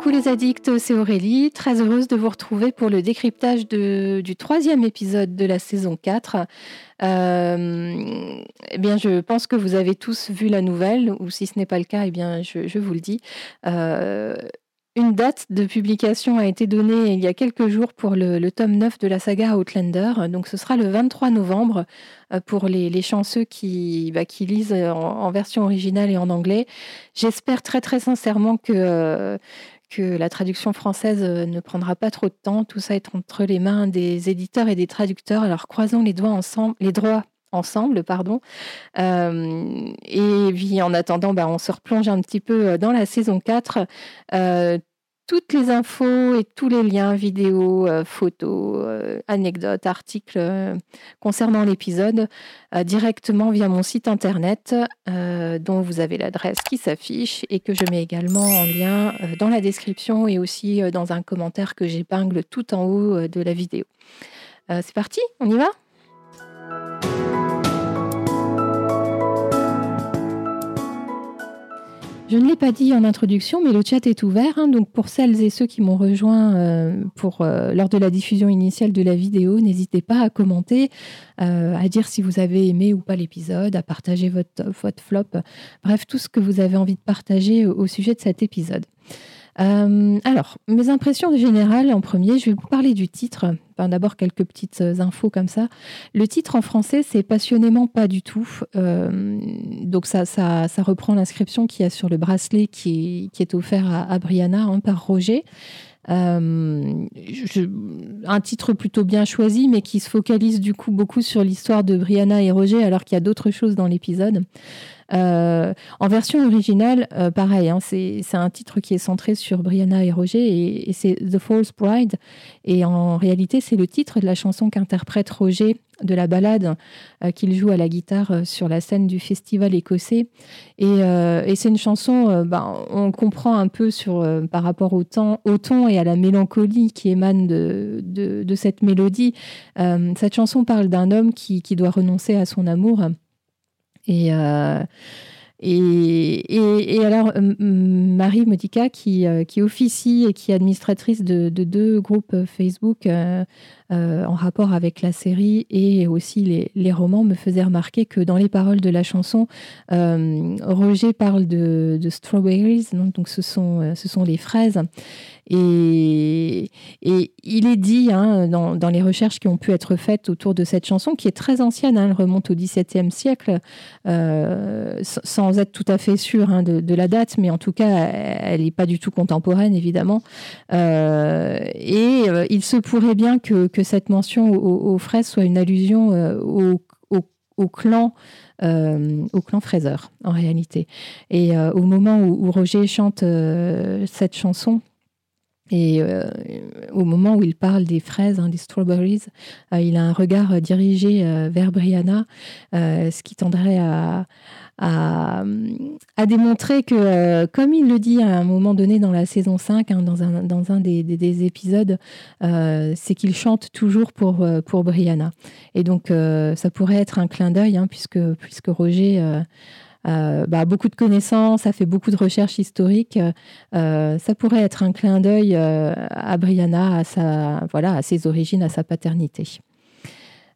Coucou les addicts, c'est Aurélie, très heureuse de vous retrouver pour le décryptage du troisième épisode de la saison 4. Euh, eh bien, je pense que vous avez tous vu la nouvelle, ou si ce n'est pas le cas, eh bien, je, vous le dis. Euh, une date de publication a été donnée il y a quelques jours pour le, tome 9 de la saga Outlander. Donc ce sera le 23 novembre euh, pour les, chanceux qui, bah, qui lisent en, version originale et en anglais. J'espère très très sincèrement que, que la traduction française euh, ne prendra pas trop de temps. Tout ça est entre les mains des éditeurs et des traducteurs. Alors croisons les doigts ensemble, les droits ensemble, pardon. et puis en attendant, bah, on se replonge un petit peu dans la saison 4 toutes les infos et tous les liens vidéos, euh, photos, euh, anecdotes, articles euh, concernant l'épisode directement via mon site internet dont vous avez l'adresse qui s'affiche et que je mets également en lien dans la description et aussi dans un commentaire que j'épingle tout en haut de la vidéo. C'est parti, on y va? Je ne l'ai pas dit en introduction, mais le chat est ouvert. Hein. donc pour celles et ceux qui m'ont rejoint euh, euh, lors de la diffusion initiale de la vidéo, n'hésitez pas à commenter, euh, à dire si vous avez aimé ou pas l'épisode, à partager votre, votre flop, bref, tout ce que vous avez envie de partager au sujet de cet épisode. Euh, alors, mes impressions générales en premier, je vais vous parler du titre. D'abord, quelques petites euh, infos comme ça. Le titre en français, c'est passionnément pas du tout. Euh, donc, ça, ça, reprend l'inscription qu'il y a sur le bracelet qui est, offert à, Brianna hein, par Roger. un titre plutôt bien choisi, mais qui se focalise du coup beaucoup sur l'histoire de Brianna et Roger, alors qu'il y a d'autres choses dans l'épisode. Euh, en version originale, euh, pareil, hein, c'est un titre qui est centré sur Brianna et Roger et, c'est The False Bride. Et en réalité, c'est le titre de la chanson qu'interprète Roger de la balade euh, qu'il joue à la guitare sur la scène du festival écossais. Et, c'est une chanson, ben, on comprend un peu par rapport au, temps, ton et à la mélancolie qui émane de, cette mélodie. cette chanson parle d'un homme qui doit renoncer à son amour euh, et, alors, Marie Modica, qui, euh, officie et qui est administratrice de, deux groupes Facebook euh, en rapport avec la série et aussi les, romans, me faisait remarquer que dans les paroles de la chanson, Roger parle de, strawberries, donc ce sont, ce sont les fraises. Et, il est dit hein, dans, les recherches qui ont pu être faites autour de cette chanson, qui est très ancienne, hein, elle remonte au XVIIe siècle, euh, sans être tout à fait sûr hein, de, la date, mais en tout cas, elle n'est pas du tout contemporaine, évidemment. Euh, et euh, il se pourrait bien que, cette mention aux, fraises soit une allusion au, clan. au clan Fraser, en réalité. Et au moment où Roger chante cette chanson, et euh, au moment où il parle des fraises, hein, des strawberries, euh, il a un regard euh, dirigé vers Brianna, ce qui tendrait à, à, démontrer que, comme il le dit à un moment donné dans la saison 5, hein, dans, un, des, des, épisodes, c'est qu'il chante toujours pour, pour Brianna. Et donc, ça pourrait être un clin d'œil, hein, puisque, Roger euh, bah, beaucoup de connaissances, ça fait beaucoup de recherches historiques. Euh, ça pourrait être un clin d'œil euh, à Brianna, à, sa, voilà, à ses origines, à sa paternité.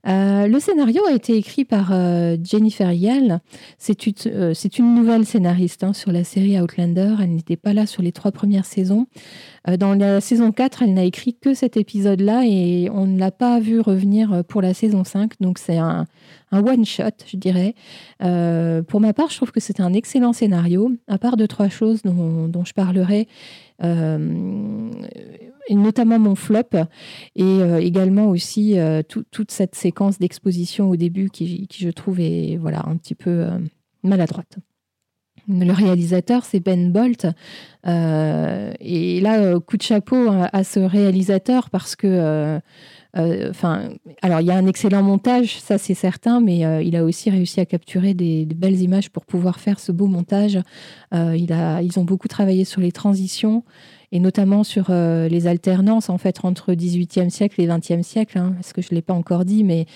Le scénario a été écrit par Jennifer Yell. C'est une, une, nouvelle scénariste hein, sur la série Outlander. Elle n'était pas là sur les trois premières saisons. dans la saison 4, elle n'a écrit que cet épisode-là et on ne l'a pas vu revenir pour la saison 5. Donc c'est un, one-shot, je dirais. Euh, pour ma part, je trouve que c'est un excellent scénario, à part de trois choses dont, je parlerai. Euh, notamment mon flop et euh, également aussi toute cette séquence d'exposition au début qui, je trouve est voilà un petit peu maladroite. Le réalisateur, c'est Ben Bolt. et là, coup de chapeau à, ce réalisateur parce que Enfin, alors il y a un excellent montage, ça c'est certain, mais il a aussi réussi à capturer des, de belles images pour pouvoir faire ce beau montage. a, ils ont beaucoup travaillé sur les transitions et notamment sur euh, les alternances en fait entre 18e siècle et 20e siècle, hein, parce que je ne l'ai pas encore dit, mais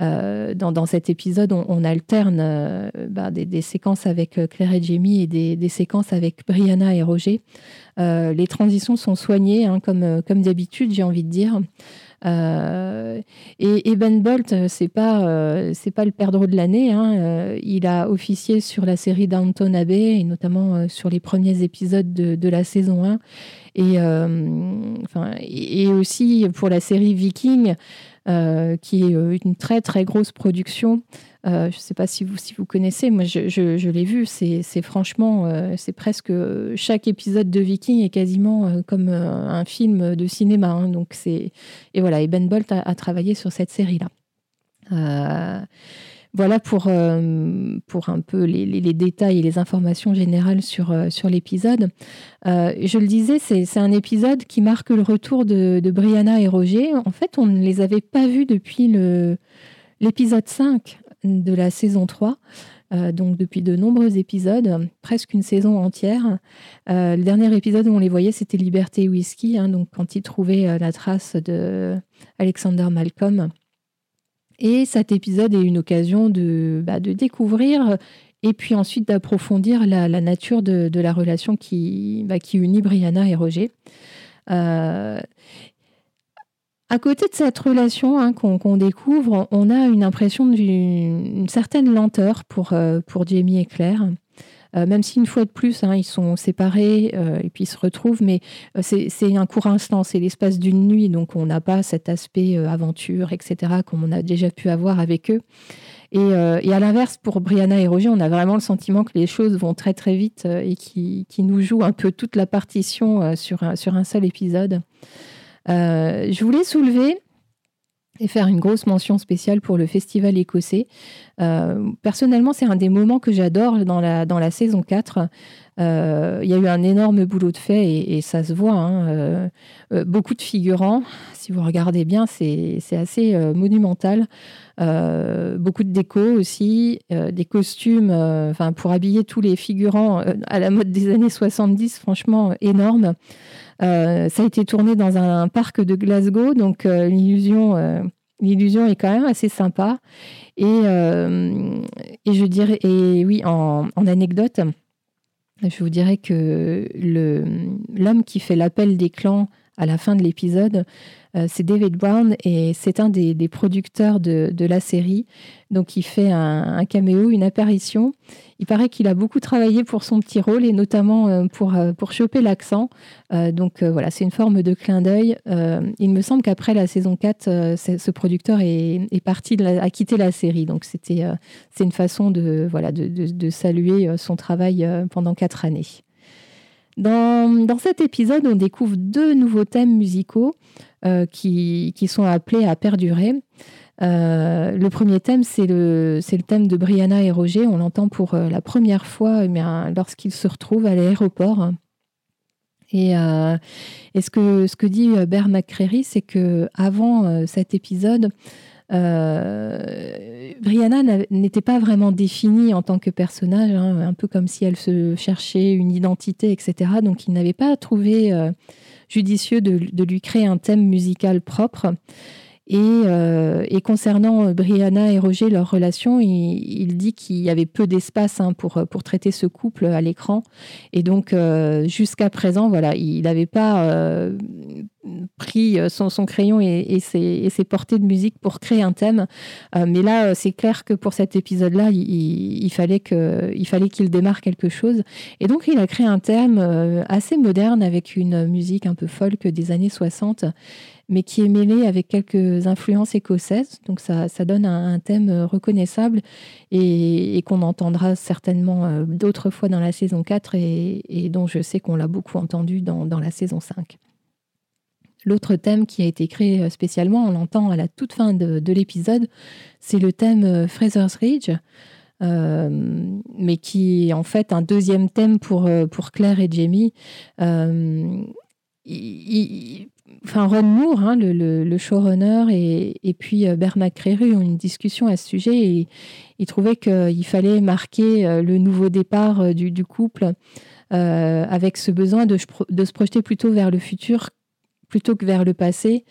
euh, dans, cet épisode, on, alterne euh, bah, des, séquences avec Claire et Jamie et des, séquences avec Brianna et Roger. les transitions sont soignées, hein, comme d'habitude, j'ai envie de dire. Et, Ben Bolt, c'est pas c'est pas le perdreau de l'année. Hein. il a officié sur la série Downton Abbey et notamment sur les premiers épisodes de, la saison 1. Et, euh, enfin, et aussi pour la série Viking, euh, qui est euh, une très très grosse production. Je ne sais pas si vous, si vous connaissez, moi je, je, l'ai vu, c'est franchement, c'est presque chaque épisode de Viking est quasiment comme un film de cinéma. Hein. donc et voilà, et Ben Bolt a, travaillé sur cette série là. Voilà pour, euh, pour un peu les, détails et les informations générales sur, euh, sur l'épisode. Euh, je le disais, c'est un épisode qui marque le retour de, Brianna et Roger. En fait, on ne les avait pas vus depuis l'épisode 5 de la saison 3. donc depuis de nombreux épisodes, presque une saison entière. le dernier épisode où on les voyait, c'était Liberté Whisky, hein, donc quand ils trouvaient la trace de Alexander Malcolm. Et cet épisode est une occasion de, bah, de découvrir et puis ensuite d'approfondir la, nature de, la relation qui, bah, qui unit Brianna et Roger. Euh, à côté de cette relation hein, qu'on découvre, on a une impression d'une certaine lenteur pour, euh, pour Jamie et Claire. Euh, même si une fois de plus, hein, ils sont séparés euh, et puis ils se retrouvent, mais c'est un court instant, c'est l'espace d'une nuit, donc on n'a pas cet aspect aventure, etc., comme on a déjà pu avoir avec eux. Et, à l'inverse, pour Brianna et Roger, on a vraiment le sentiment que les choses vont très très vite et qui, qui nous jouent un peu toute la partition sur, un, sur un seul épisode. Je voulais soulever et faire une grosse mention spéciale pour le festival écossais. Euh, personnellement, c'est un des moments que j'adore dans la, dans la saison 4. Euh, il y a eu un énorme boulot de fait et, ça se voit. Hein. Euh, beaucoup de figurants, si vous regardez bien, c'est assez monumental. beaucoup de déco aussi, des costumes pour habiller tous les figurants à la mode des années 70, franchement énorme. Euh, ça a été tourné dans un, parc de Glasgow, donc euh, l'illusion, euh, l'illusion est quand même assez sympa. Et, je dirais, et oui, en, anecdote, je vous dirais que l'homme qui fait l'appel des clans à la fin de l'épisode, euh, c'est David Brown et c'est un des, producteurs de, la série. Donc il fait un, caméo, une apparition. Il paraît qu'il a beaucoup travaillé pour son petit rôle et notamment euh, pour, euh, pour choper l'accent. donc voilà, c'est une forme de clin d'œil. il me semble qu'après la saison 4, ce producteur est, parti, a quitté la série. Donc c'était c'est une façon de, voilà, de saluer son travail pendant quatre années. Dans, dans, cet épisode, on découvre deux nouveaux thèmes musicaux euh, qui, qui, sont appelés à perdurer. Euh, le premier thème, c'est le, le, thème de Brianna et Roger. On l'entend pour euh, la première fois eh lorsqu'ils se retrouvent à l'aéroport. Et, et, ce, que, ce que dit Bear McCreary, c'est que avant cet épisode, euh, Brianna n'était pas vraiment définie en tant que personnage, hein, un peu comme si elle se cherchait une identité, etc. Donc il n'avait pas trouvé euh, judicieux de, lui créer un thème musical propre. Et, euh, concernant Brianna et Roger, leur relation, il, dit qu'il y avait peu d'espace hein, pour, pour traiter ce couple à l'écran. Et donc, jusqu'à présent, voilà, il n'avait pas pris euh, son, crayon et, ses, portées de musique pour créer un thème. Euh, mais là, euh, c'est clair que pour cet épisode-là, il, fallait qu'il démarre quelque chose. Et donc, il a créé un thème assez moderne avec une musique un peu folk des années 60 mais qui est mêlé avec quelques influences écossaises. Donc ça, donne un, thème reconnaissable et, qu'on entendra certainement d'autres fois dans la saison 4 et, dont je sais qu'on l'a beaucoup entendu dans, dans la saison 5. L'autre thème qui a été créé euh, spécialement, on l'entend à la toute fin de, l'épisode, c'est le thème euh, Fraser's Ridge, euh, mais qui est en fait un deuxième thème pour, pour Claire et Jamie. Enfin Ron Moore, hein, le, showrunner, et, puis Bernard Créru ont une discussion à ce sujet et ils trouvaient qu'il fallait marquer le nouveau départ du, couple avec ce besoin de, se projeter plutôt vers le futur plutôt que vers le passé.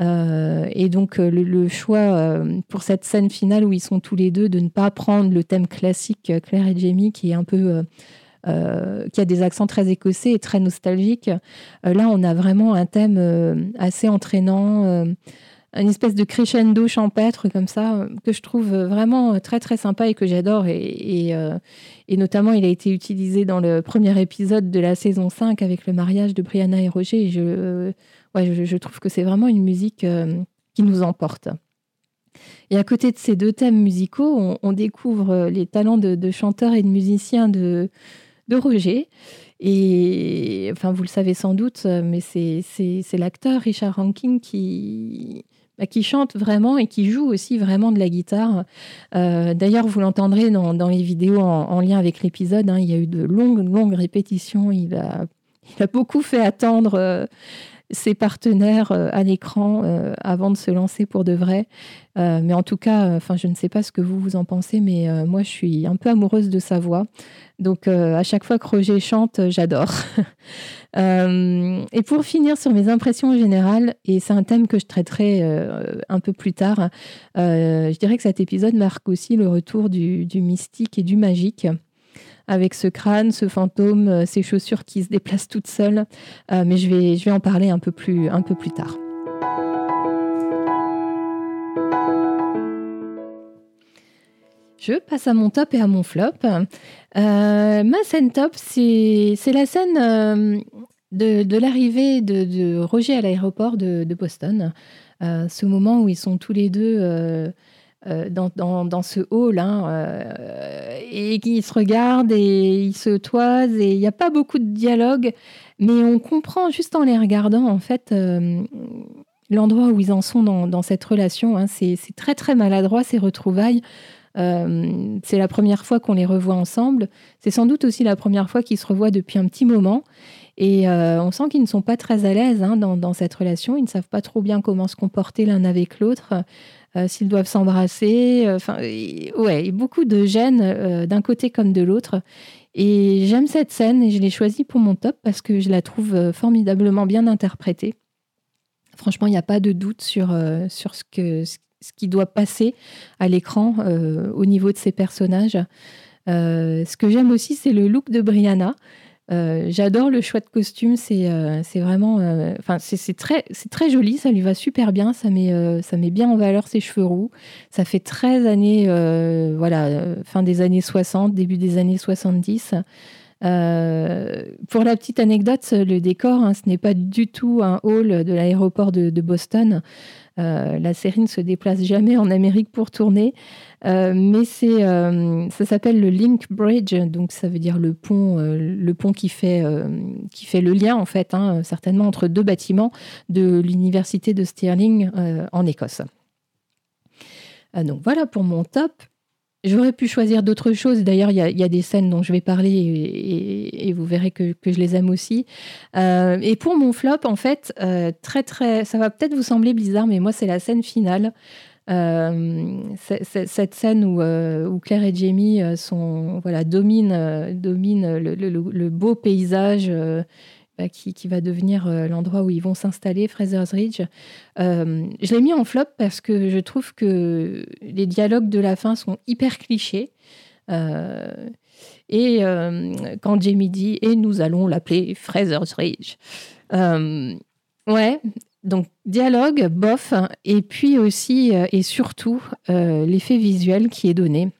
Euh, et donc euh, le, choix euh, pour cette scène finale où ils sont tous les deux de ne pas prendre le thème classique Claire et Jamie qui est un peu qui a des accents très écossais et très nostalgiques. là, on a vraiment un thème assez entraînant une espèce de crescendo champêtre comme ça, que je trouve vraiment très très sympa et que j'adore. Et, notamment, il a été utilisé dans le premier épisode de la saison 5 avec le mariage de Brianna et Roger. Je, ouais, je, trouve que c'est vraiment une musique euh, qui nous emporte. Et à côté de ces deux thèmes musicaux, on, découvre euh, les talents de, chanteurs et de musiciens de, de Roger. Et enfin, vous le savez sans doute, mais c'est l'acteur Richard Rankin qui, bah, qui chante vraiment et qui joue aussi vraiment de la guitare. Euh, d'ailleurs, vous l'entendrez dans, dans, les vidéos en, lien avec l'épisode. Hein, il y a eu de longues, longues répétitions. Il a, il a beaucoup fait attendre ses partenaires euh, à l'écran euh, avant de se lancer pour de vrai. Euh, mais en tout cas, enfin, je ne sais pas ce que vous vous en pensez, mais moi, je suis un peu amoureuse de sa voix. Donc, à chaque fois que Roger chante, j'adore. et pour finir sur mes impressions générales, et c'est un thème que je traiterai un peu plus tard, je dirais que cet épisode marque aussi le retour du mystique et du magique avec ce crâne, ce fantôme, euh, ces chaussures qui se déplacent toutes seules. Euh, mais je vais, en parler un peu plus, un peu plus tard. Je passe à mon top et à mon flop. Euh, ma scène top, c'est la scène de, l'arrivée de, Roger à l'aéroport de, Boston. ce moment où ils sont tous les deux euh, dans, ce hall hein, euh, et qui se regardent et ils se toisent et il n'y a pas beaucoup de dialogue, mais on comprend juste en les regardant en fait euh, l'endroit où ils en sont dans, cette relation. Hein. C'est très très maladroit ces retrouvailles. c'est la première fois qu'on les revoit ensemble. C'est sans doute aussi la première fois qu'ils se revoient depuis un petit moment. Et on sent qu'ils ne sont pas très à l'aise hein, dans, cette relation. Ils ne savent pas trop bien comment se comporter l'un avec l'autre. Euh, s'ils doivent s'embrasser. Euh, enfin, ouais, beaucoup de gêne euh, d'un côté comme de l'autre. Et j'aime cette scène et je l'ai choisie pour mon top parce que je la trouve formidablement bien interprétée. Franchement, il n'y a pas de doute sur, sur ce, que, ce qui doit passer à l'écran au niveau de ces personnages. ce que j'aime aussi, c'est le look de Brianna. Euh, j'adore le choix de costume, c'est euh, vraiment, euh, enfin c'est très très joli, ça lui va super bien, ça met ça met bien en valeur ses cheveux roux. Ça fait 13 années, voilà, fin des années 60, début des années 70. pour la petite anecdote, le décor, hein, ce n'est pas du tout un hall de l'aéroport de, Boston. La série ne se déplace jamais en Amérique pour tourner. Euh, mais c'est, euh, ça s'appelle le Link Bridge, donc ça veut dire le pont, euh, le pont qui fait, qui fait le lien en fait, hein, certainement entre deux bâtiments de l'université de Stirling en Écosse. donc voilà pour mon top. J'aurais pu choisir d'autres choses. D'ailleurs, il y, a des scènes dont je vais parler et, vous verrez que, je les aime aussi. et pour mon flop, en fait, très très, ça va peut-être vous sembler bizarre, mais moi c'est la scène finale. Euh, cette scène où, euh, Claire et Jamie euh, dominent, domine le, beau paysage qui, qui, va devenir l'endroit où ils vont s'installer, Fraser's Ridge. je l'ai mis en flop parce que je trouve que les dialogues de la fin sont hyper clichés. et quand Jamie dit et nous allons l'appeler Fraser's Ridge. ouais, donc dialogue, bof, et puis aussi euh, et surtout euh, l'effet visuel qui est donné.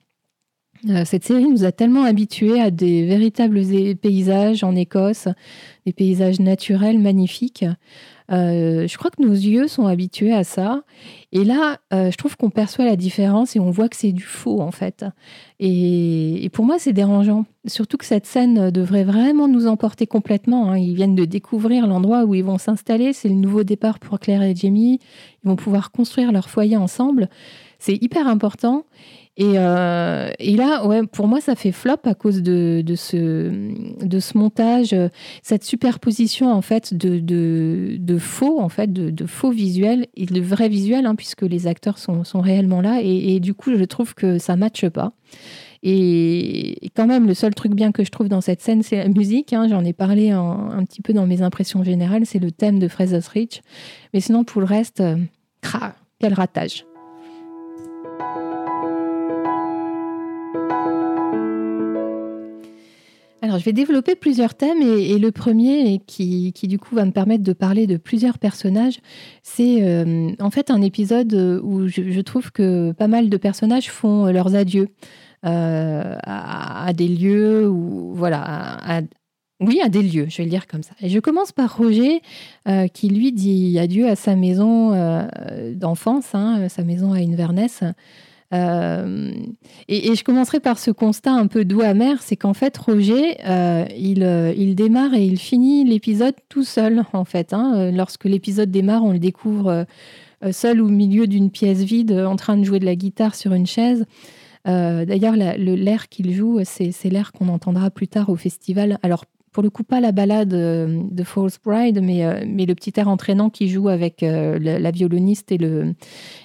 Euh, cette série nous a tellement habitués à des véritables paysages en Écosse, des paysages naturels magnifiques. Euh, je crois que nos yeux sont habitués à ça. Et là, euh, je trouve qu'on perçoit la différence et on voit que c'est du faux, en fait. Et, pour moi, c'est dérangeant. Surtout que cette scène devrait vraiment nous emporter complètement. Hein. Ils viennent de découvrir l'endroit où ils vont s'installer. C'est le nouveau départ pour Claire et Jamie. Ils vont pouvoir construire leur foyer ensemble. C'est hyper important. Et, et, là, ouais, pour moi, ça fait flop à cause de, de, ce, de ce montage, cette superposition en fait de, de, de faux, en fait, de, faux visuels et de vrais visuels, hein, puisque les acteurs sont, sont réellement là. Et, du coup, je trouve que ça matche pas. Et quand même, le seul truc bien que je trouve dans cette scène, c'est la musique. Hein. J'en ai parlé un petit peu dans mes impressions générales. C'est le thème de Fraser's Reach. Mais sinon, pour le reste, euh, quel ratage. Alors, je vais développer plusieurs thèmes et, le premier, qui, du coup va me permettre de parler de plusieurs personnages, c'est euh, en fait un épisode où je, trouve que pas mal de personnages font leurs adieux. Euh, à, des lieux ou voilà, oui, à des lieux, je vais le dire comme ça. Et je commence par Roger, euh, qui lui dit adieu à sa maison euh, d'enfance, hein, sa maison à Inverness. Euh, et, je commencerai par ce constat un peu doux amer, c'est qu'en fait Roger, il, il, démarre et il finit l'épisode tout seul en fait. Hein. Lorsque l'épisode démarre, on le découvre seul au milieu d'une pièce vide, en train de jouer de la guitare sur une chaise. Euh, d'ailleurs, l'air qu'il joue, c'est l'air qu'on entendra plus tard au festival. Alors, pour le coup, pas la balade euh, de False Bride, mais, euh, mais le petit air entraînant qui joue avec la, violoniste et, le,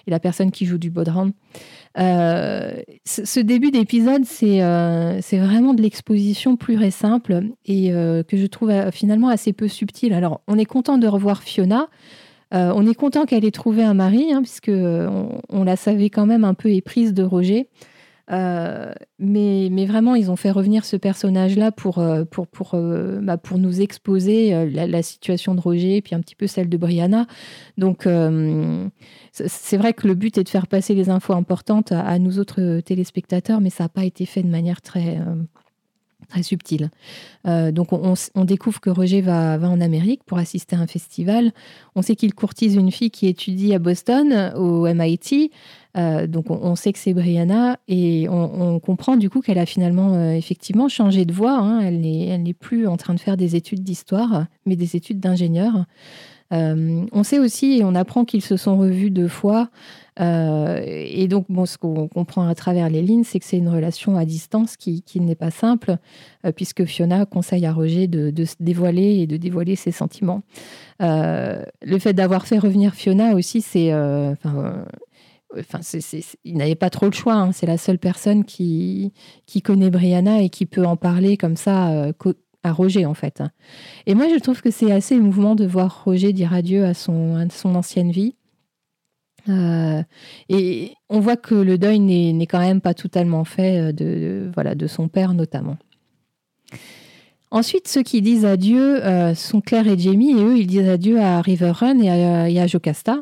et la personne qui joue du bodhran. Ce début d'épisode, c'est vraiment de l'exposition pure et simple et que je trouve finalement assez peu subtile. Alors, on est content de revoir Fiona. on est content qu'elle ait trouvé un mari, hein, puisque on, la savait quand même un peu éprise de Roger. Euh, mais, mais, vraiment, ils ont fait revenir ce personnage-là pour, euh, pour, pour, euh, bah, pour nous exposer la, situation de Roger et puis un petit peu celle de Brianna. Donc, c'est vrai que le but est de faire passer les infos importantes à, nous autres téléspectateurs, mais ça n'a pas été fait de manière très, très subtile. donc, on, on, découvre que Roger va, va, en Amérique pour assister à un festival. On sait qu'il courtise une fille qui étudie à Boston, au MIT. Euh, donc on, sait que c'est Brianna et on, comprend du coup qu'elle a finalement euh, effectivement changé de voie. Hein. Elle n'est plus en train de faire des études d'histoire, mais des études d'ingénieur. Euh, on sait aussi et on apprend qu'ils se sont revus deux fois. et donc, ce qu'on comprend à travers les lignes, c'est que c'est une relation à distance qui, n'est pas simple, puisque Fiona conseille à Roger de, se dévoiler et de dévoiler ses sentiments. le fait d'avoir fait revenir Fiona aussi, c'est, il n'avait pas trop le choix. Hein. C'est la seule personne qui, qui connaît Brianna et qui peut en parler comme ça euh, à Roger, en fait. Et moi, je trouve que c'est assez émouvant de voir Roger dire adieu à son, son ancienne vie. Euh, et on voit que le deuil n'est quand même pas totalement fait euh, de, voilà, de son père, notamment. Ensuite, ceux qui disent adieu sont Claire et Jamie, et eux, ils disent adieu à River Run et à, et à Jocasta.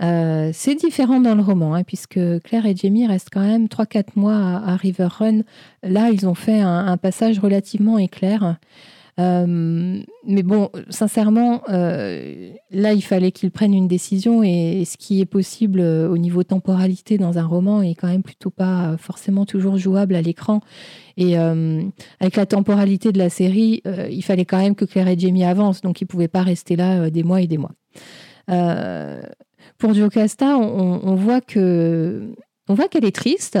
Euh, c'est différent dans le roman, hein, puisque Claire et Jamie restent quand même 3-4 mois à, River Run. Là, ils ont fait un, passage relativement éclair. Euh, mais bon, sincèrement, euh, là, il fallait qu'ils prennent une décision et, ce qui est possible au niveau temporalité dans un roman est quand même plutôt pas forcément toujours jouable à l'écran. Et avec la temporalité de la série, il fallait quand même que Claire et Jamie avancent, donc ils ne pouvaient pas rester là des mois et des mois. Pour Jocasta, on, on voit qu'elle est triste.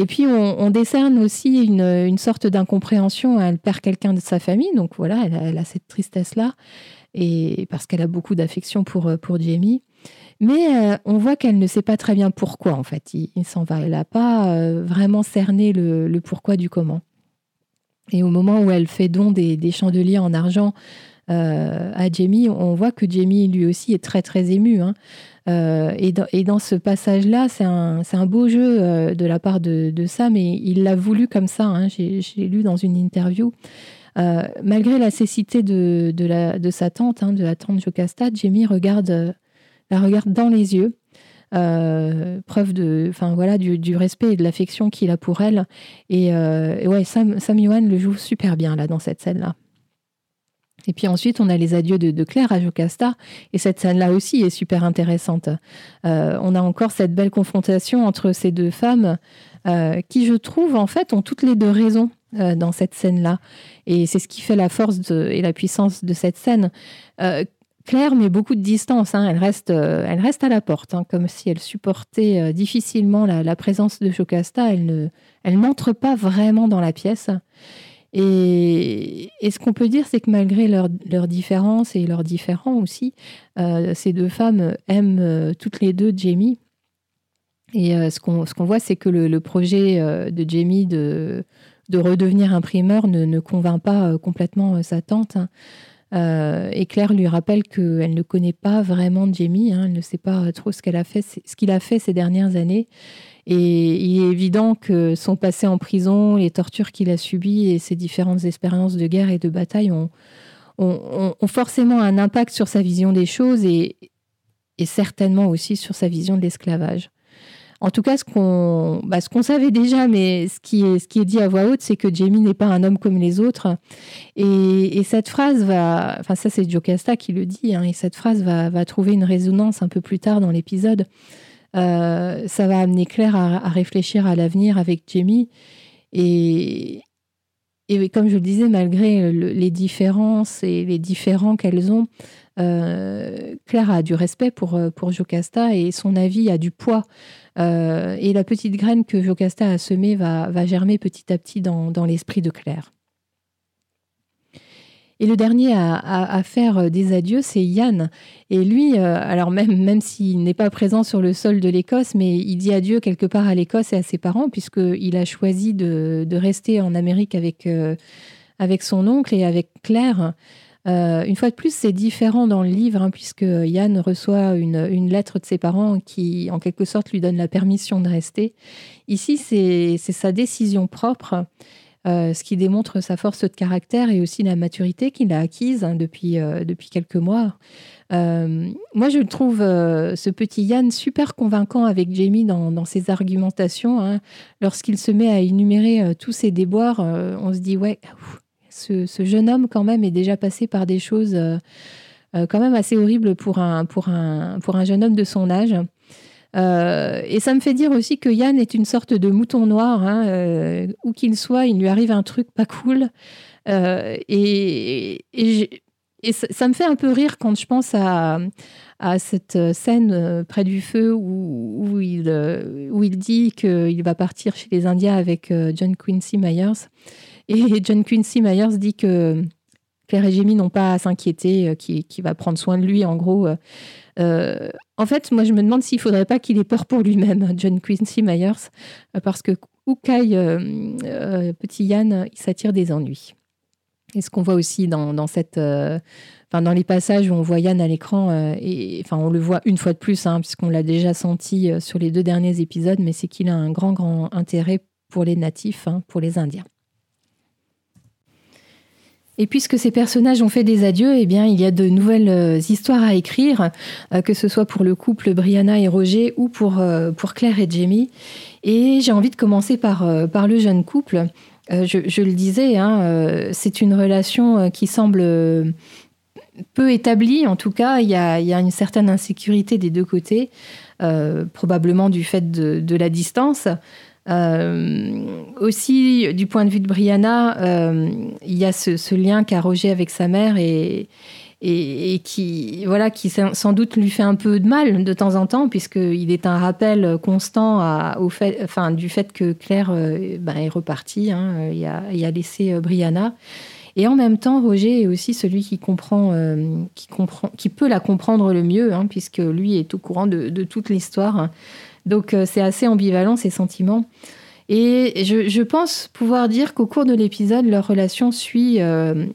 Et puis, on, décerne aussi une, sorte d'incompréhension. Elle perd quelqu'un de sa famille. Donc, voilà, elle a, cette tristesse-là. Et parce qu'elle a beaucoup d'affection pour, pour Jamie. Mais euh, on voit qu'elle ne sait pas très bien pourquoi, en fait. Il, s'en va. Elle n'a pas euh, vraiment cerné le, pourquoi du comment. Et au moment où elle fait don des, des chandeliers en argent euh, à Jamie, on voit que Jamie, lui aussi, est très, très ému. Hein. Euh, et, dans, ce passage-là, c'est un, beau jeu euh, de la part de, Sam et il l'a voulu comme ça. Hein. J'ai lu dans une interview. Malgré la cécité de, sa tante, hein, de la tante Jocasta, Jamie regarde, la regarde dans les yeux. preuve de, enfin voilà, du, respect et de l'affection qu'il a pour elle. Et, ouais, Sam, Sam le joue super bien là dans cette scène-là. Et puis ensuite, on a les adieux de, Claire à Jocasta. Et cette scène-là aussi est super intéressante. Euh, on a encore cette belle confrontation entre ces deux femmes euh, qui, je trouve, en fait, ont toutes les deux raison euh, dans cette scène-là. Et c'est ce qui fait la force et la puissance de cette scène. Claire met beaucoup de distance. Hein. Elle, reste, elle reste à la porte, hein, comme si elle supportait difficilement la, présence de Jocasta. Elle ne, elle n'entre pas vraiment dans la pièce. Et, ce qu'on peut dire, c'est que malgré leurs leur différences et leurs différends aussi, ces deux femmes aiment toutes les deux Jamie. Et ce qu'on voit, c'est que le, projet de Jamie de, de redevenir imprimeur ne, convainc pas complètement sa tante. Hein. Euh, et Claire lui rappelle qu'elle ne connaît pas vraiment Jamie, hein, elle ne sait pas trop ce qu'il a, fait, ce qu'il a fait ces dernières années. Et il est évident que son passé en prison, les tortures qu'il a subies et ses différentes expériences de guerre et de bataille ont, forcément un impact sur sa vision des choses et, certainement aussi sur sa vision de l'esclavage. En tout cas, ce qu'on bah, savait déjà, mais ce qui, est, ce qui est dit à voix haute, c'est que Jamie n'est pas un homme comme les autres. Et, cette phrase va, enfin ça c'est Jocasta qui le dit, hein, et cette phrase va, va, trouver une résonance un peu plus tard dans l'épisode. Euh, ça va amener Claire à, réfléchir à l'avenir avec Jamie. Et, et comme je le disais, malgré les différences et les différents qu'elles ont, euh, Claire a du respect pour, pour Jocasta et son avis a du poids. Euh, et la petite graine que Jocasta a semée va, germer petit à petit dans, l'esprit de Claire. Et le dernier à, faire des adieux, c'est Yann. Et lui, euh, alors même, même s'il n'est pas présent sur le sol de l'Écosse, mais il dit adieu quelque part à l'Écosse et à ses parents, puisqu'il a choisi de, rester en Amérique avec, euh, avec son oncle et avec Claire. Euh, une fois de plus, c'est différent dans le livre, hein, puisque Yann reçoit une, lettre de ses parents qui, en quelque sorte, lui donne la permission de rester. Ici, c'est sa décision propre, euh, ce qui démontre sa force de caractère et aussi la maturité qu'il a acquise hein, depuis, euh, depuis quelques mois. moi, je trouve ce petit Yann super convaincant avec Jamie dans, ses argumentations. Hein. Lorsqu'il se met à énumérer tous ses déboires, on se dit, ouais, ce, jeune homme, quand même, est déjà passé par des choses euh, euh, quand même assez horribles pour un, pour un, pour un jeune homme de son âge. Euh, et ça me fait dire aussi que Yann est une sorte de mouton noir. Hein, où qu'il soit, il lui arrive un truc pas cool. et, et, ça, me fait un peu rire quand je pense à, cette scène près du feu où il, où il dit qu'il va partir chez les Indiens avec John Quincy Myers. Et John Quincy Myers dit que Claire et Jamie n'ont pas à s'inquiéter, euh, qui, va prendre soin de lui, en gros. Euh, euh, en fait, moi, je me demande s'il ne faudrait pas qu'il ait peur pour lui-même, John Quincy Myers, parce que où caille petit Yann, il s'attire des ennuis. Et ce qu'on voit aussi dans, cette, dans les passages où on voit Yann à l'écran, et enfin, on le voit une fois de plus, hein, puisqu'on l'a déjà senti sur les deux derniers épisodes, mais c'est qu'il a un grand, grand intérêt pour les natifs, hein, pour les Indiens. Et puisque ces personnages ont fait des adieux, eh bien, il y a de nouvelles euh, histoires à écrire, euh, que ce soit pour le couple Brianna et Roger ou pour, euh, pour Claire et Jamie. Et j'ai envie de commencer par, par le jeune couple. Je, le disais, hein, c'est une relation qui semble peu établie. En tout cas, il y a, une certaine insécurité des deux côtés, probablement du fait de, de la distance. Euh, aussi, du point de vue de Brianna, euh, il y a ce, lien qu'a Roger avec sa mère et, qui, voilà, qui sans doute lui fait un peu de mal de temps en temps, puisqu'il est un rappel constant au fait, enfin, du fait que Claire euh, ben, est repartie hein, et, a, laissé Brianna. Et en même temps, Roger est aussi celui qui comprend, qui comprend, qui peut la comprendre le mieux, hein, puisque lui est au courant de toute l'histoire. Donc euh, c'est assez ambivalent ces sentiments. Et je, pense pouvoir dire qu'au cours de l'épisode, leur relation suit euh,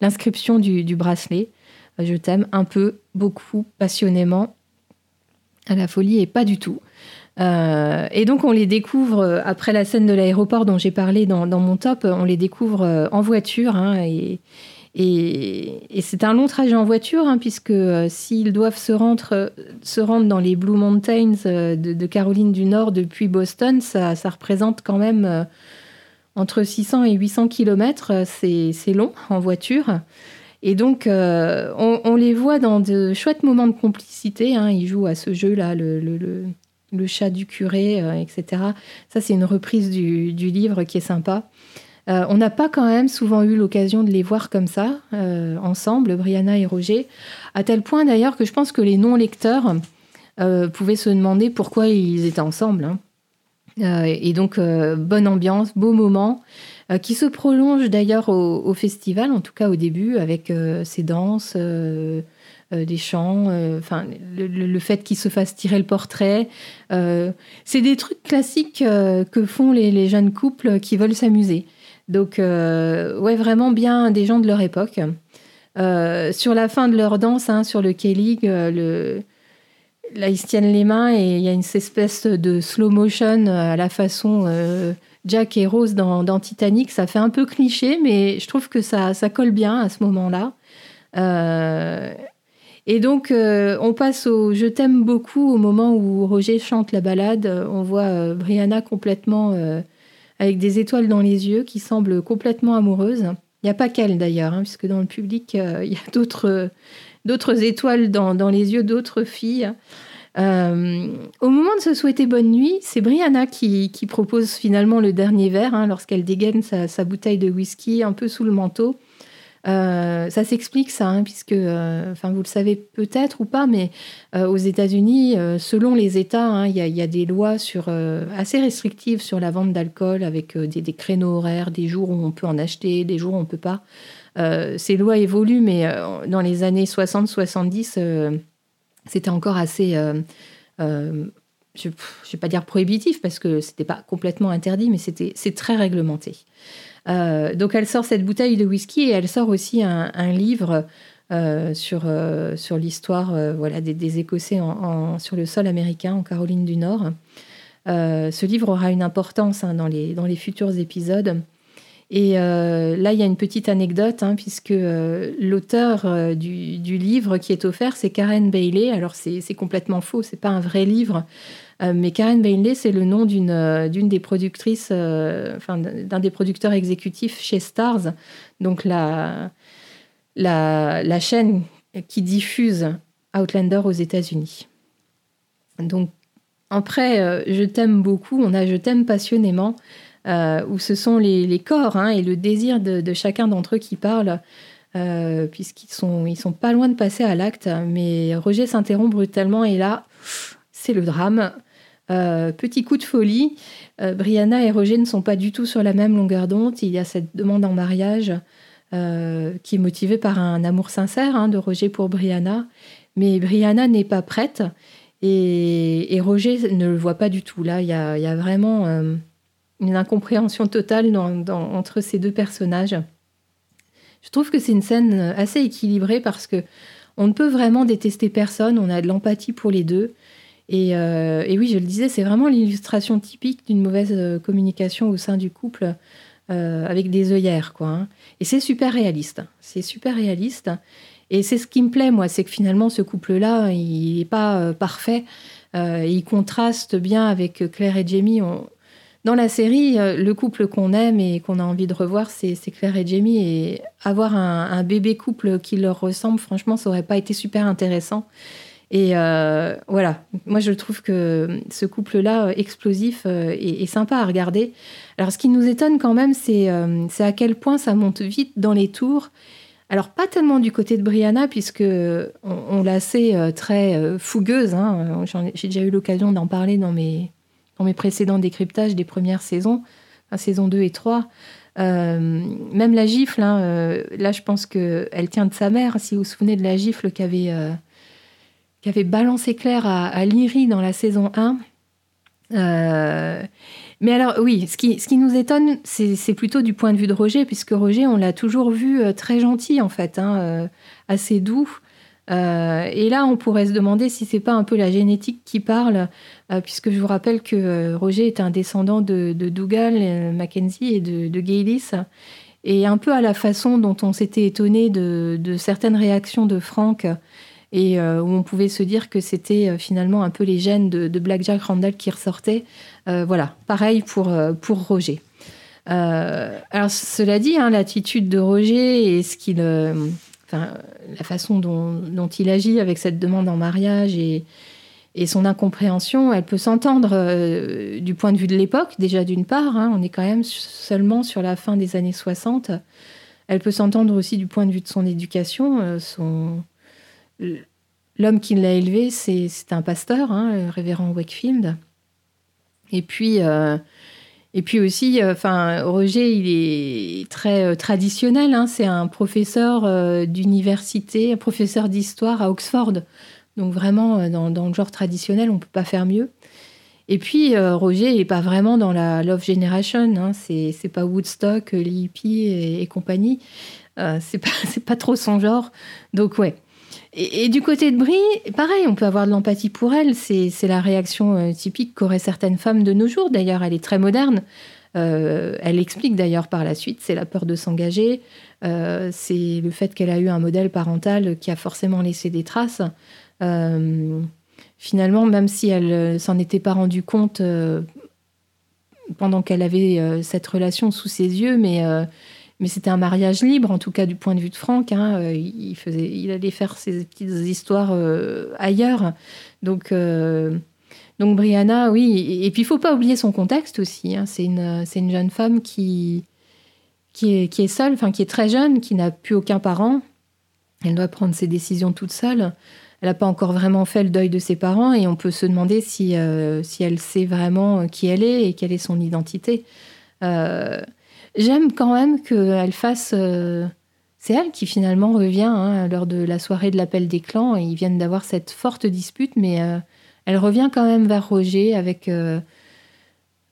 l'inscription du, bracelet. Euh, je t'aime un peu, beaucoup, passionnément, à la folie et pas du tout. et donc on les découvre après la scène de l'aéroport dont j'ai parlé dans, mon top, on les découvre en voiture hein, et, et, c'est un long trajet en voiture, hein, puisque euh, s'ils doivent se rendre, se rendre dans les Blue Mountains euh, de, Caroline du Nord depuis Boston, ça, représente quand même euh, entre 600 et 800 kilomètres. C'est long en voiture. Et donc, on, les voit dans de chouettes moments de complicité. Hein. Ils jouent à ce jeu-là, le, le, chat du curé, etc. Ça, c'est une reprise du, du livre qui est sympa. On n'a pas quand même souvent eu l'occasion de les voir comme ça, ensemble, Brianna et Roger, à tel point d'ailleurs que je pense que les non-lecteurs pouvaient se demander pourquoi ils étaient ensemble. Hein. et donc, bonne ambiance, beau moment. Euh, qui se prolonge d'ailleurs au, festival, en tout cas au début, avec euh, ces danses, euh, des chants, enfin le, fait qu'ils se fassent tirer le portrait. c'est des trucs classiques que font les, jeunes couples qui veulent s'amuser. Donc, ouais, vraiment bien des gens de leur époque. sur la fin de leur danse, hein, sur le K-League, le, là, ils se tiennent les mains et il y a une espèce de slow motion à la façon Jack et Rose dans, Titanic, ça fait un peu cliché, mais je trouve que ça, ça colle bien à ce moment-là. Euh, et donc, euh, on passe au Je t'aime beaucoup au moment où Roger chante la balade. On voit euh, Brianna complètement avec des étoiles dans les yeux, qui semble complètement amoureuse. Il n'y a pas qu'elle d'ailleurs, hein, puisque dans le public, il y a d'autres, d'autres étoiles dans, dans les yeux d'autres filles. Euh, au moment de se souhaiter bonne nuit, c'est Brianna qui, propose finalement le dernier verre hein, lorsqu'elle dégaine sa, bouteille de whisky un peu sous le manteau. Euh, ça s'explique ça, hein, puisque, euh, vous le savez peut-être ou pas, mais aux États-Unis, selon les États, hein, il y, a des lois sur, assez restrictives sur la vente d'alcool, avec des, des, créneaux horaires, des jours où on peut en acheter, des jours où on peut pas. ces lois évoluent, mais dans les années 60-70 c'était encore assez, euh, euh, je ne vais pas dire prohibitif parce que c'était pas complètement interdit, mais c'était c'est très réglementé. Euh, donc elle sort cette bouteille de whisky et elle sort aussi un, livre sur, sur l'histoire voilà, des, Écossais sur le sol américain en Caroline du Nord. ce livre aura une importance hein, dans, les, dans les futurs épisodes. Et euh, là, il y a une petite anecdote, hein, puisque euh, l'auteur euh, du, livre qui est offert, c'est Karen Bailey. Alors, c'est complètement faux, c'est pas un vrai livre. mais Karen Bailey, c'est le nom d'une des productrices, enfin, d'un des producteurs exécutifs chez Stars, donc la, la, la chaîne qui diffuse Outlander aux États-Unis. Donc, après, je t'aime beaucoup, on a Je t'aime passionnément. Euh, où ce sont les, corps hein, et le désir de, chacun d'entre eux qui parlent, euh, puisqu'ils sont, ils sont pas loin de passer à l'acte. Mais Roger s'interrompt brutalement et là, c'est le drame. Euh, petit coup de folie, Brianna et Roger ne sont pas du tout sur la même longueur d'onde. Il y a cette demande en mariage qui est motivée par un amour sincère hein, de Roger pour Brianna. Mais Brianna n'est pas prête et, Roger ne le voit pas du tout. Là, il y a, il y a vraiment une incompréhension totale entre ces deux personnages. Je trouve que c'est une scène assez équilibrée parce que on ne peut vraiment détester personne, on a de l'empathie pour les deux. Et, euh, oui, je le disais, c'est vraiment l'illustration typique d'une mauvaise euh, communication au sein du couple euh, avec des œillères. Quoi, hein. Et c'est super réaliste. C'est super réaliste. Et c'est ce qui me plaît, moi, c'est que finalement, ce couple-là, il n'est pas parfait. il contraste bien avec Claire et Jamie. Dans la série, euh, le couple qu'on aime et qu'on a envie de revoir, c'est Claire et Jamie. Et avoir un, bébé couple qui leur ressemble, franchement, ça aurait pas été super intéressant. Et euh, voilà, moi je trouve que ce couple-là, euh, explosif, est, sympa à regarder. Alors ce qui nous étonne quand même, c'est à quel point ça monte vite dans les tours. Alors pas tellement du côté de Brianna, puisque on, l'a assez très fougueuse. Hein. J'ai déjà eu l'occasion d'en parler dans mes, mes précédents décryptages des premières saisons, saison 2 et 3. Euh, même la gifle, hein, euh, là je pense qu'elle tient de sa mère, si vous vous souvenez de la gifle qu'avait euh, qu'avait balancé Claire à, à dans la saison 1. mais alors oui, ce qui, ce qui nous étonne, c'est plutôt du point de vue de Roger, puisque Roger, on l'a toujours vu très gentil en fait, hein, assez doux. Euh, et là, on pourrait se demander si c'est pas un peu la génétique qui parle, euh, puisque je vous rappelle que euh, Roger est un descendant de, Dougal, Mackenzie et de, de Gaylis, et un peu à la façon dont on s'était étonné de, certaines réactions de Frank, et où on pouvait se dire que c'était finalement un peu les gènes de, Black Jack Randall qui ressortaient. voilà, pareil pour, pour Roger. alors, cela dit, hein, l'attitude de Roger et ce qu'il la façon dont, il agit avec cette demande en mariage et, son incompréhension, elle peut s'entendre euh, du point de vue de l'époque, déjà d'une part, hein, on est quand même seulement sur la fin des années 60. Elle peut s'entendre aussi du point de vue de son éducation. Euh, son... L'homme qui l'a élevé, c'est un pasteur, hein, le révérend Wakefield. Et puis, euh, et puis aussi, enfin, Roger, il est très traditionnel. Hein, c'est un professeur d'université, un professeur d'histoire à Oxford. Donc vraiment, euh, dans, le genre traditionnel, on ne peut pas faire mieux. Et puis, euh, Roger n'est pas vraiment dans la Love Generation. Hein. C'est, pas Woodstock, euh, Lippi et, compagnie. Euh, c'est, pas, pas trop son genre. Donc, ouais. Et, du côté de Brie, pareil, on peut avoir de l'empathie pour elle. C'est, la réaction typique qu'auraient certaines femmes de nos jours. D'ailleurs, elle est très moderne. elle explique d'ailleurs par la suite, c'est la peur de s'engager, c'est le fait qu'elle a eu un modèle parental qui a forcément laissé des traces. Euh, finalement, même si elle euh, s'en était pas rendue compte euh, pendant qu'elle avait cette relation sous ses yeux, mais mais c'était un mariage libre, en tout cas du point de vue de Franck. Hein, il, faisait, il allait faire ses petites histoires ailleurs. Donc, donc Brianna, oui. Et, puis il faut pas oublier son contexte aussi. Hein. C'est une, une jeune femme qui, qui, est, qui est seule, enfin qui est très jeune, qui n'a plus aucun parent. Elle doit prendre ses décisions toute seule elle n'a pas encore vraiment fait le deuil de ses parents et on peut se demander si, euh, si elle sait vraiment qui elle est et quelle est son identité. Euh, j'aime quand même qu'elle fasse... Euh, c'est elle qui finalement revient hein, lors de la soirée de l'appel des clans et ils viennent d'avoir cette forte dispute, mais elle revient quand même vers Roger avec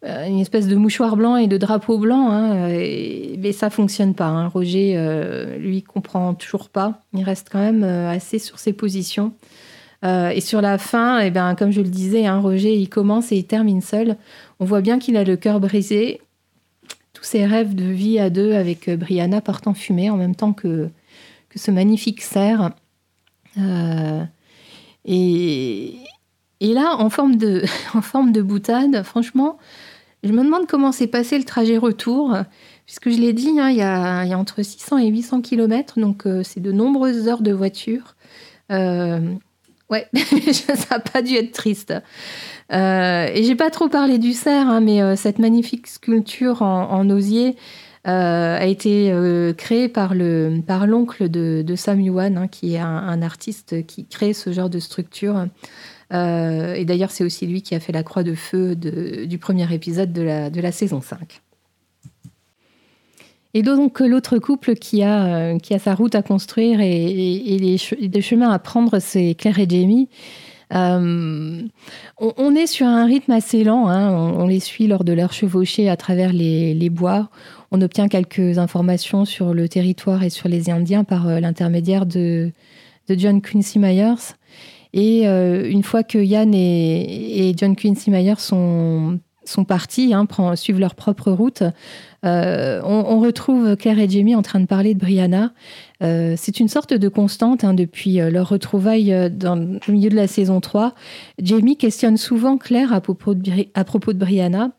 euh, une espèce de mouchoir blanc et de drapeau blanc, hein, mais ça fonctionne pas. Hein. Roger, euh, lui, comprend toujours pas. Il reste quand même euh, assez sur ses positions. et sur la fin, eh ben, comme je le disais, Roger, il commence et il termine seul. On voit bien qu'il a le cœur brisé. Tous ses rêves de vie à deux avec Brianna partent en fumée en même temps que, que ce magnifique cerf. et, et là, en forme de, en forme de boutade, franchement, je me demande comment s'est passé le trajet retour, puisque je l'ai dit, hein, il, y a, entre 600 et 800 km, donc euh, c'est de nombreuses heures de voiture. Euh, ouais, ça n'a pas dû être triste. Euh, et j'ai pas trop parlé du cerf, hein, mais euh, cette magnifique sculpture en, osier a été créée par le par l'oncle de, Sam Yuan, hein, qui est un, artiste qui crée ce genre de structure. Euh, et d'ailleurs, c'est aussi lui qui a fait la croix de feu du premier épisode de la, de la saison 5. Et donc l'autre couple qui a, euh, qui a sa route à construire et, des chemins à prendre, c'est Claire et Jamie. Euh, on, est sur un rythme assez lent, hein. on, les suit lors de leur chevauchée à travers les, les, bois. On obtient quelques informations sur le territoire et sur les Indiens par l'intermédiaire de, John Quincy Myers. Et euh, une fois que Yann et, John Quincy Meyer sont, sont partis, hein, suivent leur propre route, euh, on, retrouve Claire et Jamie en train de parler de Brianna. Euh, c'est une sorte de constante hein, depuis leur retrouvaille le milieu de la saison 3. Jamie questionne souvent Claire à propos de, à propos de Brianna.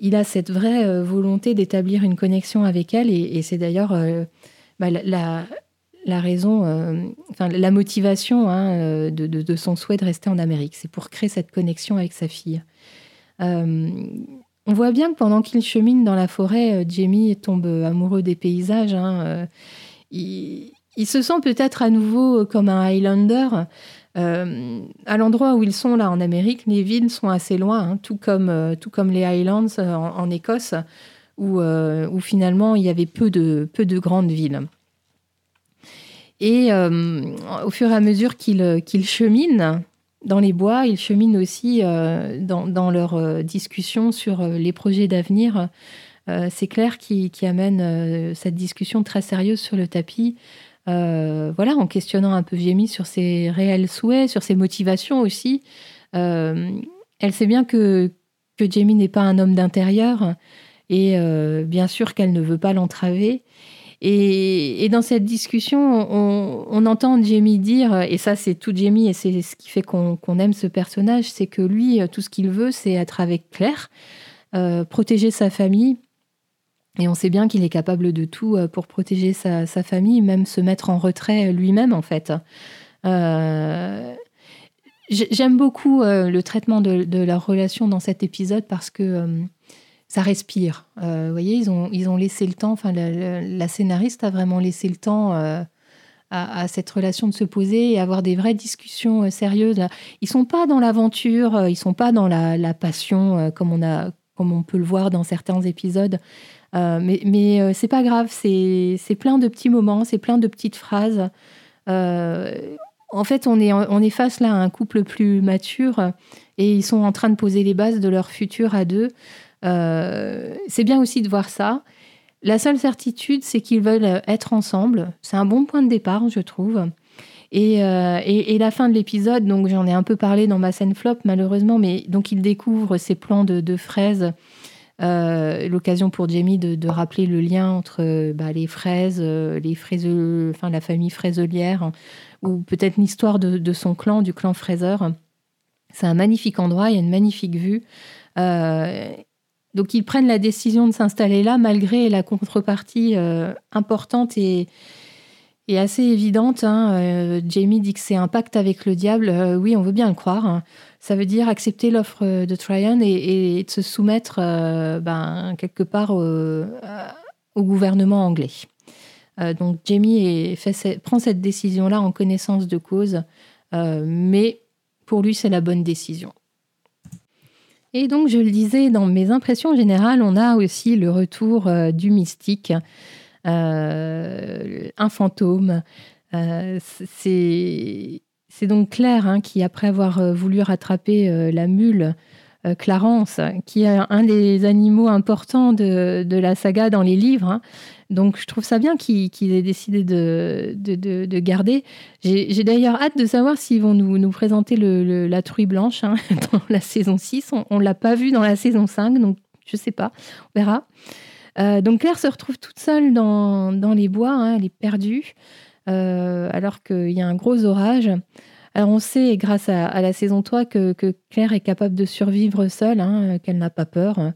Il a cette vraie volonté d'établir une connexion avec elle et, c'est d'ailleurs bah, la, la raison, euh, enfin la motivation hein, euh, de, son souhait de rester en Amérique. C'est pour créer cette connexion avec sa fille. Euh, on voit bien que pendant qu'il chemine dans la forêt, Jamie tombe amoureux des paysages. Hein, il, se sent peut-être à nouveau comme un Highlander. à l'endroit où ils sont là en Amérique, les villes sont assez loin, hein, tout, comme, tout comme les Highlands en, Écosse, où, finalement il y avait peu de, peu de grandes villes. Et euh, au fur et à mesure qu'ils euh, cheminent dans les bois, ils cheminent aussi euh, dans, dans leurs discussions sur les projets d'avenir. c'est Claire qui, amène cette discussion très sérieuse sur le tapis. voilà, en questionnant un peu Jamie sur ses réels souhaits, sur ses motivations aussi. elle sait bien que Jamie n'est pas un homme d'intérieur et bien sûr qu'elle ne veut pas l'entraver. Et, dans cette discussion, on, entend Jamie dire, et ça c'est tout Jamie, et c'est ce qui fait qu'on aime ce personnage, c'est que lui, tout ce qu'il veut, c'est être avec Claire, euh, protéger sa famille. Et on sait bien qu'il est capable de tout euh, pour protéger sa, famille, même se mettre en retrait lui-même en fait. Euh, J'aime beaucoup le traitement de, leur relation dans cet épisode parce que ça respire. vous voyez, ils ont, ils ont laissé le temps, enfin, la, scénariste a vraiment laissé le temps à, cette relation de se poser et avoir des vraies discussions sérieuses. Ils sont pas dans l'aventure, ils sont pas dans la, passion comme on, a, comme on peut le voir dans certains épisodes. mais mais c'est pas grave, c'est plein de petits moments, c'est plein de petites phrases. en fait, on est, on est face là à un couple plus mature et ils sont en train de poser les bases de leur futur à deux. Euh, c'est bien aussi de voir ça. La seule certitude, c'est qu'ils veulent être ensemble. C'est un bon point de départ, je trouve. Et, euh, la fin de l'épisode, donc j'en ai un peu parlé dans ma scène flop, malheureusement, mais donc il découvre ces plans de, fraises. Euh, l'occasion pour Jamie de, rappeler le lien entre bah, les fraises, les enfin la famille fraiselière, ou peut-être l'histoire de, de, son clan, du clan fraiseur. C'est un magnifique endroit, il y a une magnifique vue. Donc ils prennent la décision de s'installer là malgré la contrepartie euh, importante et, assez évidente. Hein. Euh, Jamie dit que c'est un pacte avec le diable. Euh, oui, on veut bien le croire. Hein. Ça veut dire accepter l'offre de Tryon et, de se soumettre ben, quelque part au, gouvernement anglais. donc Jamie prend cette décision-là en connaissance de cause, mais pour lui c'est la bonne décision. Et donc, je le disais, dans mes impressions générales, on a aussi le retour euh, du mystique, euh, un fantôme. Euh, c'est donc Claire hein, qui, après avoir voulu rattraper la mule, Clarence, qui est un des animaux importants de, la saga dans les livres, hein, donc je trouve ça bien qu'ils aient décidé de, de, garder. J'ai d'ailleurs hâte de savoir s'ils vont nous, présenter la truie blanche hein, dans la saison 6. On ne l'a pas vu dans la saison 5, donc je ne sais pas, on verra. Euh, donc Claire se retrouve toute seule dans, dans les bois, hein, elle est perdue, euh, alors qu'il y a un gros orage. Alors on sait, grâce à, la saison 3, que, Claire est capable de survivre seule, hein, qu'elle n'a pas peur.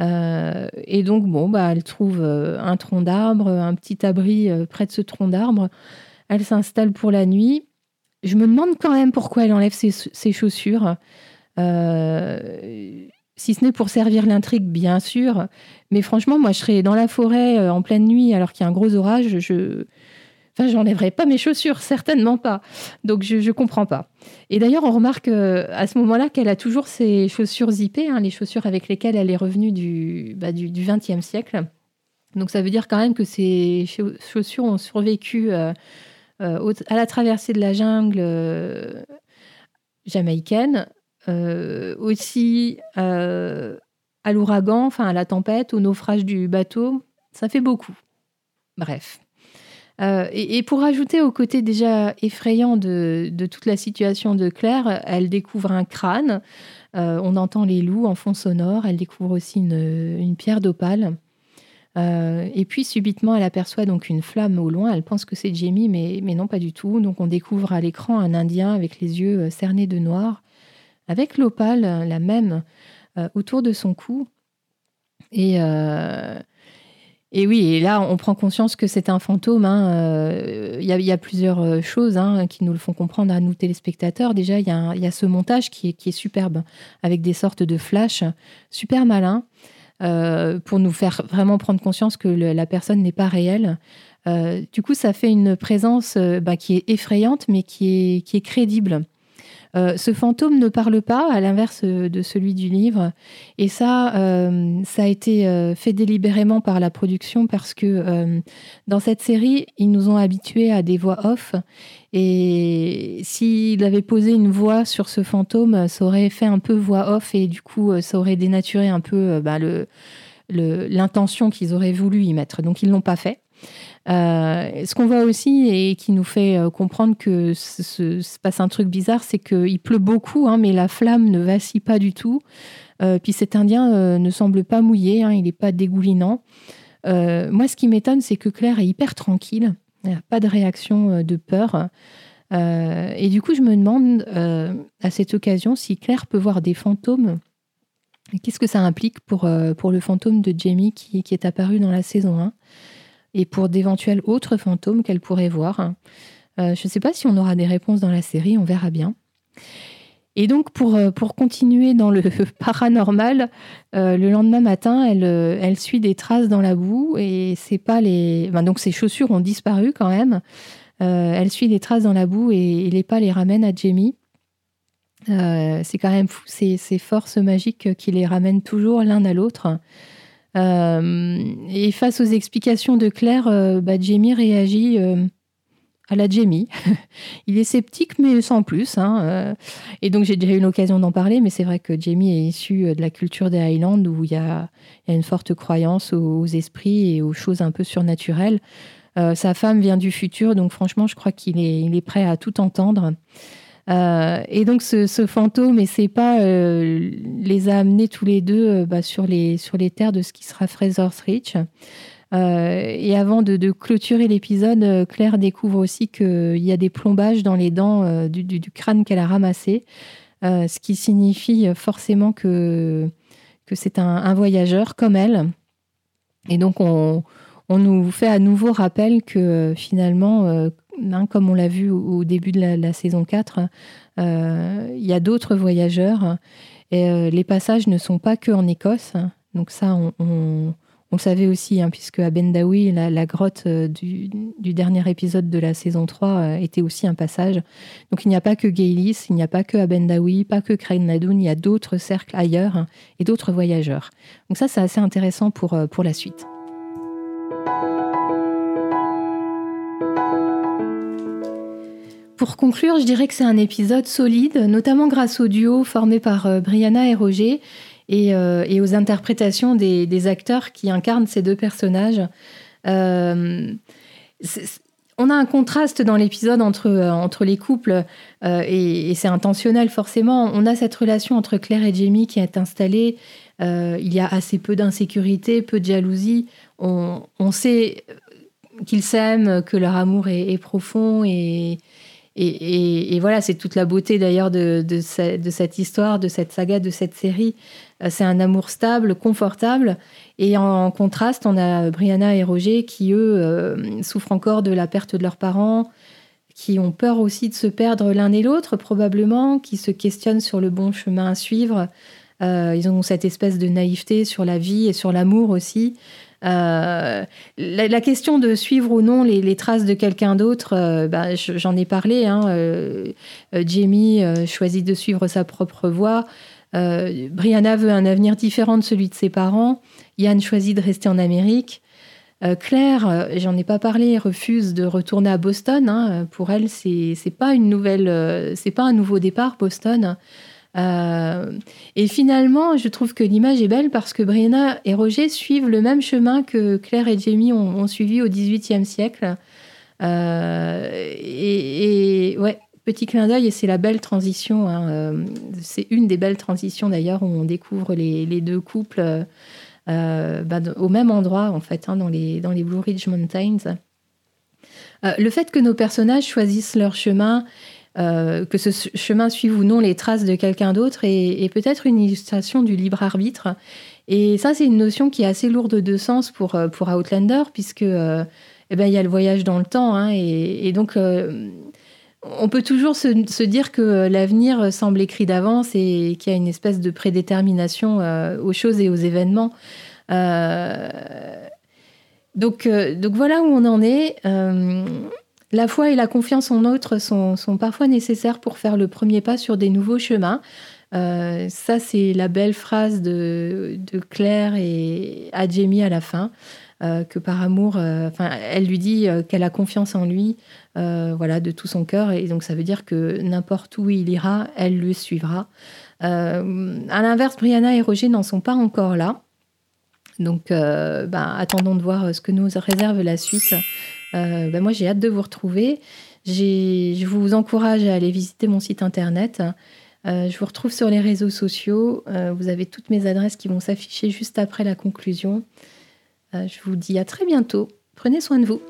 Euh, et donc, bon, bah, elle trouve euh, un tronc d'arbre, un petit abri euh, près de ce tronc d'arbre. Elle s'installe pour la nuit. Je me demande quand même pourquoi elle enlève ses, chaussures. si ce n'est pour servir l'intrigue, bien sûr. Mais franchement, moi, je serais dans la forêt en pleine nuit alors qu'il y a un gros orage. Je, Enfin, j'enlèverai pas mes chaussures, certainement pas. Donc, je ne comprends pas. Et d'ailleurs, on remarque euh, à ce moment-là qu'elle a toujours ses chaussures zippées, hein, les chaussures avec lesquelles elle est revenue du, bah, du, 20e siècle. Donc, ça veut dire quand même que ces chaussures ont survécu euh, euh, à la traversée de la jungle jamaïcaine, aussi à l'ouragan, enfin à la tempête, au naufrage du bateau. Ça fait beaucoup. Bref. Euh, et, pour ajouter au côté déjà effrayant de, toute la situation de Claire, elle découvre un crâne. Euh, on entend les loups en fond sonore. Elle découvre aussi une, pierre d'opale. Euh, et puis subitement, elle aperçoit donc une flamme au loin. Elle pense que c'est Jamie, mais, mais non, pas du tout. Donc on découvre à l'écran un Indien avec les yeux cernés de noir, avec l'opale, la même, autour de son cou. Et et oui, et là, on prend conscience que c'est un fantôme. Hein, euh, il y, a plusieurs euh, choses hein, qui nous le font comprendre à nous téléspectateurs. Déjà, il y, a ce montage qui est, superbe, avec des sortes de flashs super malins, euh, pour nous faire vraiment prendre conscience que la personne n'est pas réelle. du coup, ça fait une présence bah, qui est effrayante, mais qui est crédible. Euh, ce fantôme ne parle pas, à l'inverse de celui du livre. Et ça, euh, ça a été euh, fait délibérément par la production parce que dans cette série, ils nous ont habitués à des voix off. Et s'il avait posé une voix sur ce fantôme, ça aurait fait un peu voix off et du coup, ça aurait dénaturé un peu bah, l'intention qu'ils auraient voulu y mettre. Donc, ils ne l'ont pas fait. Euh, ce qu'on voit aussi et qui nous fait euh, comprendre que se, passe un truc bizarre, c'est qu'il pleut beaucoup, hein, mais la flamme ne vacille pas du tout. Euh, puis cet Indien ne semble pas mouillé, hein, il n'est pas dégoulinant. moi, ce qui m'étonne, c'est que Claire est hyper tranquille, il n'y a pas de réaction de peur. et du coup, je me demande à cette occasion si Claire peut voir des fantômes. Qu'est-ce que ça implique pour, pour le fantôme de Jamie qui, qui est apparu dans la saison 1 et pour d'éventuels autres fantômes qu'elle pourrait voir. Euh, je ne sais pas si on aura des réponses dans la série, on verra bien. Et donc, pour, pour continuer dans le paranormal, le lendemain matin, elle, elle suit des traces dans la boue et c'est pas les. donc, ses chaussures ont disparu quand même. elle suit des traces dans la boue et, les pas les ramènent à Jamie. c'est quand même fou, ces, ces forces magiques qui les ramènent toujours l'un à l'autre. Et face aux explications de Claire, bah, Jamie réagit à la Jamie. il est sceptique, mais sans plus. Hein, euh. Et donc, j'ai déjà eu l'occasion d'en parler, mais c'est vrai que Jamie est issu euh, de la culture des Highlands où il y a, une forte croyance aux, esprits et aux choses un peu surnaturelles. Euh, sa femme vient du futur, donc franchement, je crois qu'il est, il est prêt à tout entendre. Et donc, ce, fantôme et ses pas les a amenés tous les deux bah, sur, les, sur les terres de ce qui sera Fraser's Reach. Euh, et avant de, clôturer l'épisode, euh, Claire découvre aussi qu'il y a des plombages dans les dents euh, du, crâne qu'elle a ramassé, ce qui signifie forcément que, que c'est un, voyageur comme elle. Et donc, on, nous fait à nouveau rappel que finalement, hein, comme on l'a vu au, début de la, saison 4, il y a d'autres voyageurs. Et les passages ne sont pas que en Écosse. Donc ça, on le savait aussi, hein, puisque à Bendawi, la, grotte euh, du, dernier épisode de la saison 3 euh, était aussi un passage. Donc il n'y a pas que Gaylis, il n'y a pas que à Bendawi, pas que Craig Nadoun, il y a d'autres cercles ailleurs et d'autres voyageurs. Donc ça, c'est assez intéressant pour, euh, pour la suite. Pour conclure, je dirais que c'est un épisode solide, notamment grâce au duo formé par Brianna et Roger, euh, et, aux interprétations des, acteurs qui incarnent ces deux personnages. Euh, on a un contraste dans l'épisode entre, euh, entre les couples, et, c'est intentionnel forcément. On a cette relation entre Claire et Jamie qui est installée. il y a assez peu d'insécurité, peu de jalousie. On, sait qu'ils s'aiment, que leur amour est profond et, et, voilà, c'est toute la beauté d'ailleurs de, cette histoire, de cette saga, de cette série. Euh, c'est un amour stable, confortable. Et en, contraste, on a Brianna et Roger qui, eux, euh, souffrent encore de la perte de leurs parents, qui ont peur aussi de se perdre l'un et l'autre, probablement, qui se questionnent sur le bon chemin à suivre. Euh, ils ont cette espèce de naïveté sur la vie et sur l'amour aussi. Euh, la, question de suivre ou non les, traces de quelqu'un d'autre, euh, bah, j'en ai parlé. Hein, euh, Jamie choisit de suivre sa propre voie. Brianna veut un avenir différent de celui de ses parents. Yann choisit de rester en Amérique. Claire, j'en ai pas parlé, refuse de retourner à Boston. Hein. Pour elle, c'est pas une nouvelle, c'est pas un nouveau départ, Boston. Euh, et finalement, je trouve que l'image est belle parce que Brianna et Roger suivent le même chemin que Claire et Jamie ont, suivi au XVIIIe siècle. Euh, et, ouais, petit clin d'œil, et c'est la belle transition. Hein, euh, c'est une des belles transitions d'ailleurs où on découvre les, deux couples bah, au même endroit en fait, hein, dans les Blue Ridge Mountains. le fait que nos personnages choisissent leur chemin euh, que ce chemin suive ou non les traces de quelqu'un d'autre est, peut-être une illustration du libre arbitre. Et ça, c'est une notion qui est assez lourde de sens pour, euh, pour Outlander, puisque euh, eh ben, il y a le voyage dans le temps. Hein, et, donc, on peut toujours se, dire que l'avenir semble écrit d'avance et qu'il y a une espèce de prédétermination aux choses et aux événements. donc, donc voilà où on en est. La foi et la confiance en autres sont, parfois nécessaires pour faire le premier pas sur des nouveaux chemins. Euh, ça, c'est la belle phrase de, Claire et Jamie à la fin, euh, que par amour, euh, elle lui dit qu'elle a confiance en lui, voilà, de tout son cœur, et donc ça veut dire que n'importe où il ira, elle le suivra. à l'inverse, Brianna et Roger n'en sont pas encore là. Donc, ben, attendons de voir ce que nous réserve la suite. Euh, ben moi, j'ai hâte de vous retrouver. Je vous encourage à aller visiter mon site internet. Euh, je vous retrouve sur les réseaux sociaux. Euh, vous avez toutes mes adresses qui vont s'afficher juste après la conclusion. je vous dis à très bientôt. Prenez soin de vous.